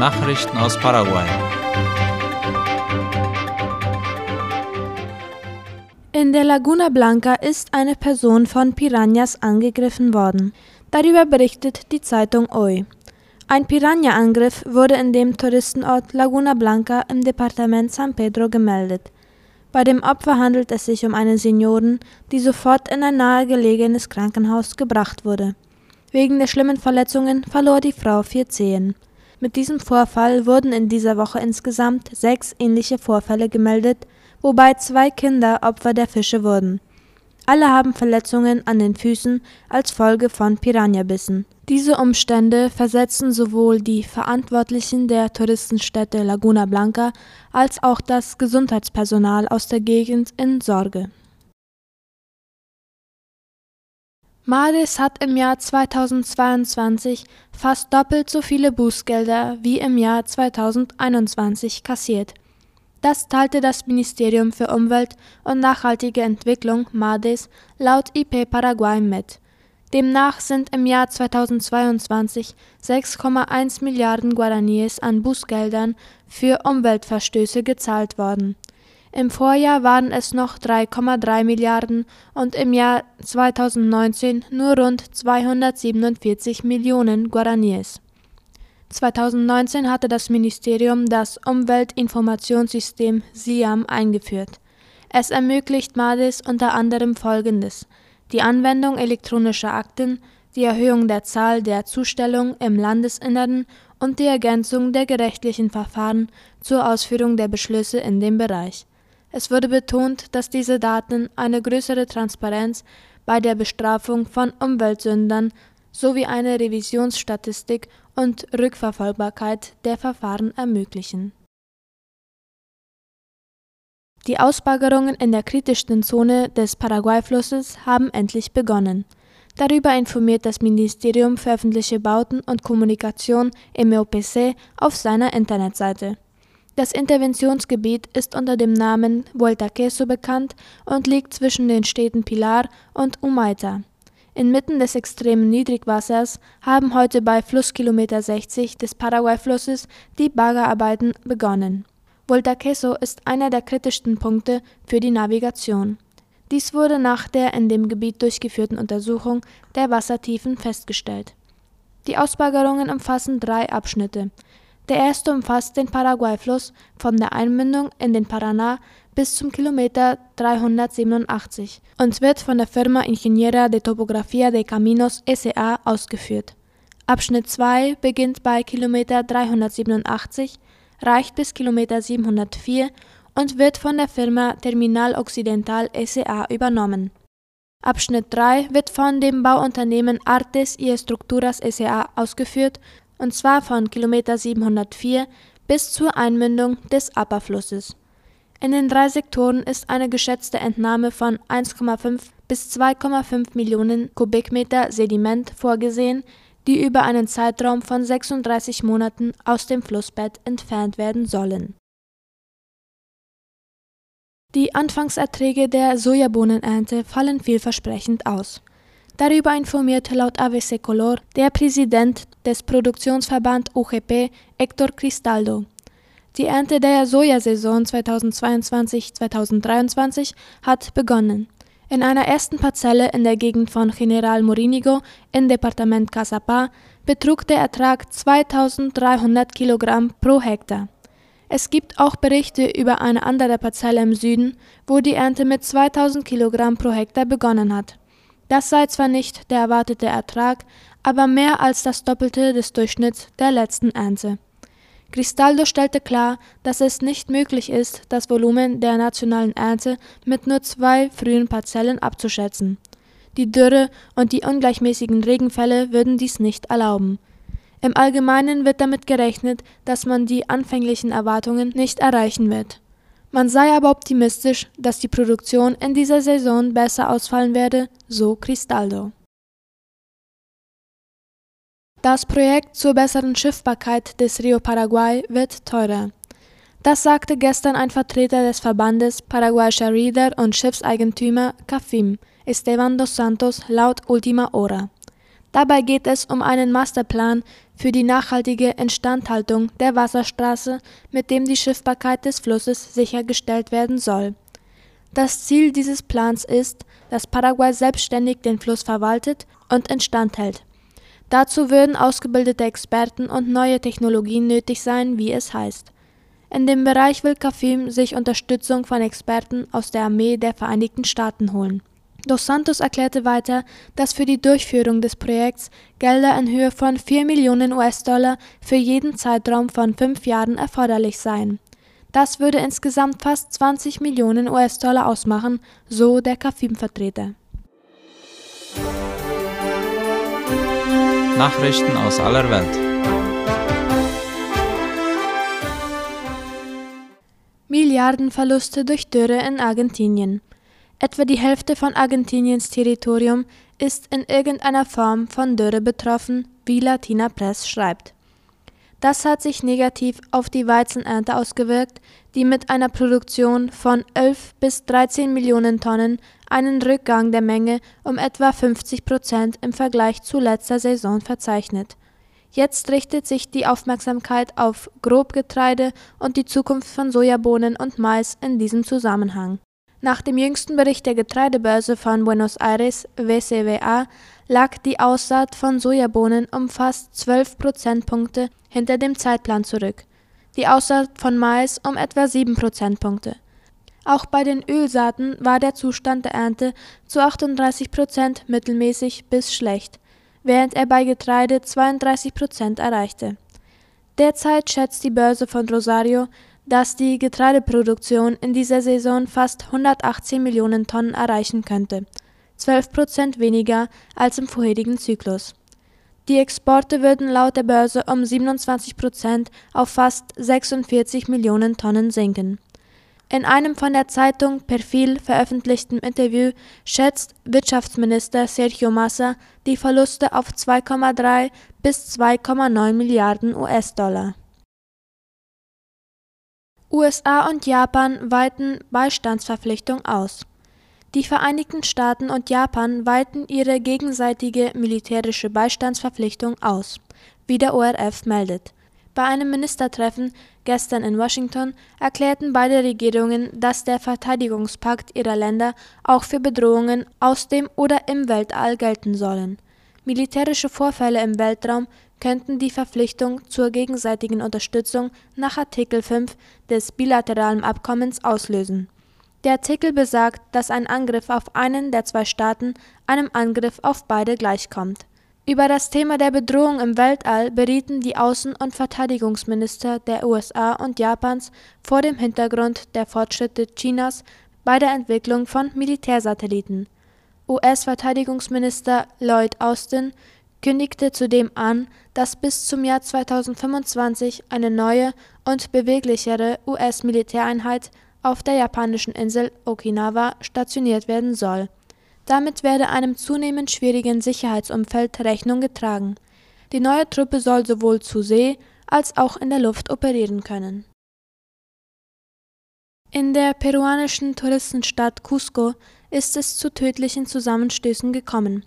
Nachrichten aus Paraguay. In der Laguna Blanca ist eine Person von Piranhas angegriffen worden. Darüber berichtet die Zeitung Hoy. Ein Piranha-Angriff wurde in dem Touristenort Laguna Blanca im Departement San Pedro gemeldet. Bei dem Opfer handelt es sich um eine Seniorin, die sofort in ein nahegelegenes Krankenhaus gebracht wurde. Wegen der schlimmen Verletzungen verlor die Frau vier Zehen. Mit diesem Vorfall wurden in dieser Woche insgesamt sechs ähnliche Vorfälle gemeldet, wobei zwei Kinder Opfer der Fische wurden. Alle haben Verletzungen an den Füßen als Folge von Piranhabissen. Diese Umstände versetzen sowohl die Verantwortlichen der Touristenstätte Laguna Blanca als auch das Gesundheitspersonal aus der Gegend in Sorge. Mades hat im Jahr 2022 fast doppelt so viele Bußgelder wie im Jahr 2021 kassiert. Das teilte das Ministerium für Umwelt und nachhaltige Entwicklung MADES laut IP Paraguay mit. Demnach sind im Jahr 2022 6,1 Milliarden Guaraníes an Bußgeldern für Umweltverstöße gezahlt worden im Vorjahr waren es noch 3,3 Milliarden und im Jahr 2019 nur rund 247 Millionen Guaraníes. 2019 hatte das Ministerium das Umweltinformationssystem SIAM eingeführt. Es ermöglicht MADIS unter anderem Folgendes: die Anwendung elektronischer Akten, die Erhöhung der Zahl der Zustellungen im Landesinneren und die Ergänzung der gerichtlichen Verfahren zur Ausführung der Beschlüsse in dem Bereich es wurde betont, dass diese Daten eine größere Transparenz bei der Bestrafung von Umweltsündern sowie eine Revisionsstatistik und Rückverfolgbarkeit der Verfahren ermöglichen. Die Ausbaggerungen in der kritischsten Zone des Paraguay-Flusses haben endlich begonnen. Darüber informiert das Ministerium für öffentliche Bauten und Kommunikation MEOPC auf seiner Internetseite das Interventionsgebiet ist unter dem Namen Vuelta Queso bekannt und liegt zwischen den Städten Pilar und Humaita. Inmitten des extremen Niedrigwassers haben heute bei Flusskilometer 60 des Paraguay-Flusses die Baggerarbeiten begonnen. Vuelta Queso ist einer der kritischsten Punkte für die Navigation. Dies wurde nach der in dem Gebiet durchgeführten Untersuchung der Wassertiefen festgestellt. Die Ausbaggerungen umfassen drei Abschnitte erste umfasst den Paraguay-Fluss von der Einmündung in den Paraná bis zum Kilometer 387 und wird von der Firma Ingeniera de Topografía de Caminos S.A. ausgeführt. Abschnitt 2 beginnt bei Kilometer 387, reicht bis Kilometer 704 und wird von der Firma Terminal Occidental S.A. übernommen. Abschnitt 3 wird von dem Bauunternehmen Artes y Estructuras S.A. ausgeführt und zwar von Kilometer 704 bis zur Einmündung des Apperflusses. In den drei Sektoren ist eine geschätzte Entnahme von 1,5 bis 2,5 Millionen Kubikmeter Sediment vorgesehen, die über einen Zeitraum von 36 Monaten aus dem Flussbett entfernt werden sollen. Die Anfangserträge der Sojabohnenernte fallen vielversprechend aus. Darüber informierte laut ABC Color der Präsident des Produktionsverband UGP, Hector Cristaldo. Die Ernte der Sojasaison 2022-2023 hat begonnen. In einer ersten Parzelle in der Gegend von General Morinigo im Departement Casapá betrug der Ertrag 2300 Kilogramm pro Hektar. Es gibt auch Berichte über eine andere Parzelle im Süden, wo die Ernte mit 2000 Kilogramm pro Hektar begonnen hat. Das sei zwar nicht der erwartete Ertrag, aber mehr als das Doppelte des Durchschnitts der letzten Ernte. Cristaldo stellte klar, dass es nicht möglich ist, das Volumen der nationalen Ernte mit nur zwei frühen Parzellen abzuschätzen. Die Dürre und die ungleichmäßigen Regenfälle würden dies nicht erlauben. Im Allgemeinen wird damit gerechnet, dass man die anfänglichen Erwartungen nicht erreichen wird. Man sei aber optimistisch, dass die Produktion in dieser Saison besser ausfallen werde, so Cristaldo. Das Projekt zur besseren Schiffbarkeit des Rio Paraguay wird teurer. Das sagte gestern ein Vertreter des Verbandes paraguayischer Reeder und Schiffseigentümer CAFIM, Esteban dos Santos, laut Ultima Hora. Dabei geht es um einen Masterplan für die nachhaltige Instandhaltung der Wasserstraße, mit dem die Schiffbarkeit des Flusses sichergestellt werden soll. Das Ziel dieses Plans ist, dass Paraguay selbstständig den Fluss verwaltet und instand hält. Dazu würden ausgebildete Experten und neue Technologien nötig sein, wie es heißt. In dem Bereich will Kafim sich Unterstützung von Experten aus der Armee der Vereinigten Staaten holen. Dos Santos erklärte weiter, dass für die Durchführung des Projekts Gelder in Höhe von 4 Millionen US-Dollar für jeden Zeitraum von fünf Jahren erforderlich seien. Das würde insgesamt fast 20 Millionen US-Dollar ausmachen, so der Kafim-Vertreter. Nachrichten aus aller Welt. Milliardenverluste durch Dürre in Argentinien. Etwa die Hälfte von Argentiniens Territorium ist in irgendeiner Form von Dürre betroffen, wie Latina Press schreibt. Das hat sich negativ auf die Weizenernte ausgewirkt, die mit einer Produktion von 11 bis 13 Millionen Tonnen einen Rückgang der Menge um etwa 50 Prozent im Vergleich zu letzter Saison verzeichnet. Jetzt richtet sich die Aufmerksamkeit auf Grobgetreide und die Zukunft von Sojabohnen und Mais in diesem Zusammenhang. Nach dem jüngsten Bericht der Getreidebörse von Buenos Aires (WCWA) lag die Aussaat von Sojabohnen um fast 12 Prozentpunkte hinter dem Zeitplan zurück, die Aussaat von Mais um etwa 7 Prozentpunkte. Auch bei den Ölsaaten war der Zustand der Ernte zu 38 Prozent mittelmäßig bis schlecht, während er bei Getreide 32 Prozent erreichte. Derzeit schätzt die Börse von Rosario dass die Getreideproduktion in dieser Saison fast 118 Millionen Tonnen erreichen könnte, 12 Prozent weniger als im vorherigen Zyklus. Die Exporte würden laut der Börse um 27 Prozent auf fast 46 Millionen Tonnen sinken. In einem von der Zeitung Perfil veröffentlichten Interview schätzt Wirtschaftsminister Sergio Massa die Verluste auf 2,3 bis 2,9 Milliarden US-Dollar. USA und Japan weiten Beistandsverpflichtung aus. Die Vereinigten Staaten und Japan weiten ihre gegenseitige militärische Beistandsverpflichtung aus, wie der ORF meldet. Bei einem Ministertreffen gestern in Washington erklärten beide Regierungen, dass der Verteidigungspakt ihrer Länder auch für Bedrohungen aus dem oder im Weltall gelten sollen. Militärische Vorfälle im Weltraum könnten die Verpflichtung zur gegenseitigen Unterstützung nach Artikel 5 des bilateralen Abkommens auslösen. Der Artikel besagt, dass ein Angriff auf einen der zwei Staaten einem Angriff auf beide gleichkommt. Über das Thema der Bedrohung im Weltall berieten die Außen- und Verteidigungsminister der USA und Japans vor dem Hintergrund der Fortschritte Chinas bei der Entwicklung von Militärsatelliten. US-Verteidigungsminister Lloyd Austin kündigte zudem an, dass bis zum Jahr 2025 eine neue und beweglichere US-Militäreinheit auf der japanischen Insel Okinawa stationiert werden soll. Damit werde einem zunehmend schwierigen Sicherheitsumfeld Rechnung getragen. Die neue Truppe soll sowohl zu See als auch in der Luft operieren können. In der peruanischen Touristenstadt Cusco ist es zu tödlichen Zusammenstößen gekommen.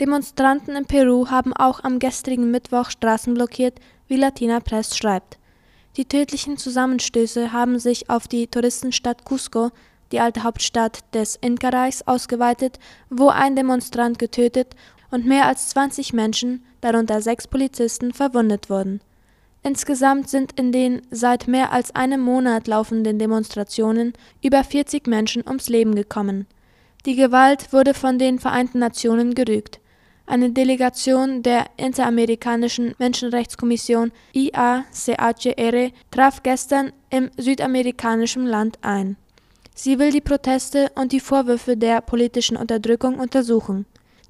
Demonstranten in Peru haben auch am gestrigen Mittwoch Straßen blockiert, wie Latina Press schreibt. Die tödlichen Zusammenstöße haben sich auf die Touristenstadt Cusco, die alte Hauptstadt des Inka-Reichs, ausgeweitet, wo ein Demonstrant getötet und mehr als 20 Menschen, darunter sechs Polizisten, verwundet wurden. Insgesamt sind in den seit mehr als einem Monat laufenden Demonstrationen über 40 Menschen ums Leben gekommen. Die Gewalt wurde von den Vereinten Nationen gerügt. Eine Delegation der Interamerikanischen Menschenrechtskommission IACHR traf gestern im südamerikanischen Land ein. Sie will die Proteste und die Vorwürfe der politischen Unterdrückung untersuchen.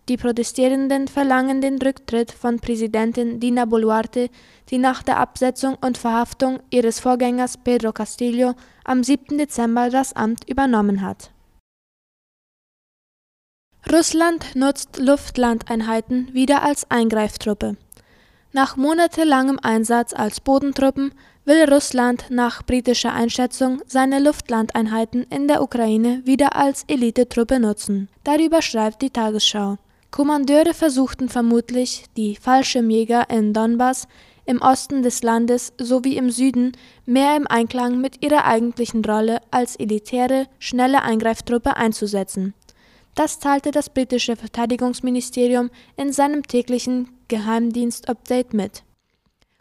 Die Protestierenden verlangen den Rücktritt von Präsidentin Dina Boluarte, die nach der Absetzung und Verhaftung ihres Vorgängers Pedro Castillo am 7. Dezember das Amt übernommen hat Russland nutzt Luftlandeinheiten wieder als Eingreiftruppe. Nach monatelangem Einsatz als Bodentruppen will Russland nach britischer Einschätzung seine Luftlandeinheiten in der Ukraine wieder als Elitetruppe nutzen. Darüber schreibt die Tagesschau. Kommandeure versuchten vermutlich, die Fallschirmjäger in Donbass im Osten des Landes sowie im Süden mehr im Einklang mit ihrer eigentlichen Rolle als elitäre, schnelle Eingreiftruppe einzusetzen. Das teilte das britische Verteidigungsministerium in seinem täglichen Geheimdienst-Update mit.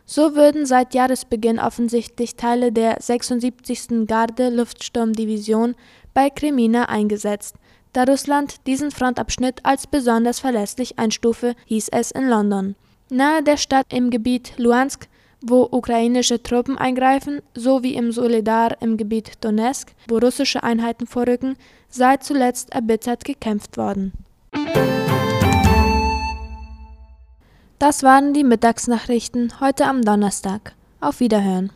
So würden seit Jahresbeginn offensichtlich Teile der 76. Garde-Luftsturmdivision bei Kremina eingesetzt, da Russland diesen Frontabschnitt als besonders verlässlich einstufe, hieß es in London. Nahe der Stadt im Gebiet Luhansk, wo ukrainische Truppen eingreifen, sowie im Solidar im Gebiet Donetsk, wo russische Einheiten vorrücken, sei zuletzt erbittert gekämpft worden. Das waren die Mittagsnachrichten heute am Donnerstag. Auf Wiederhören.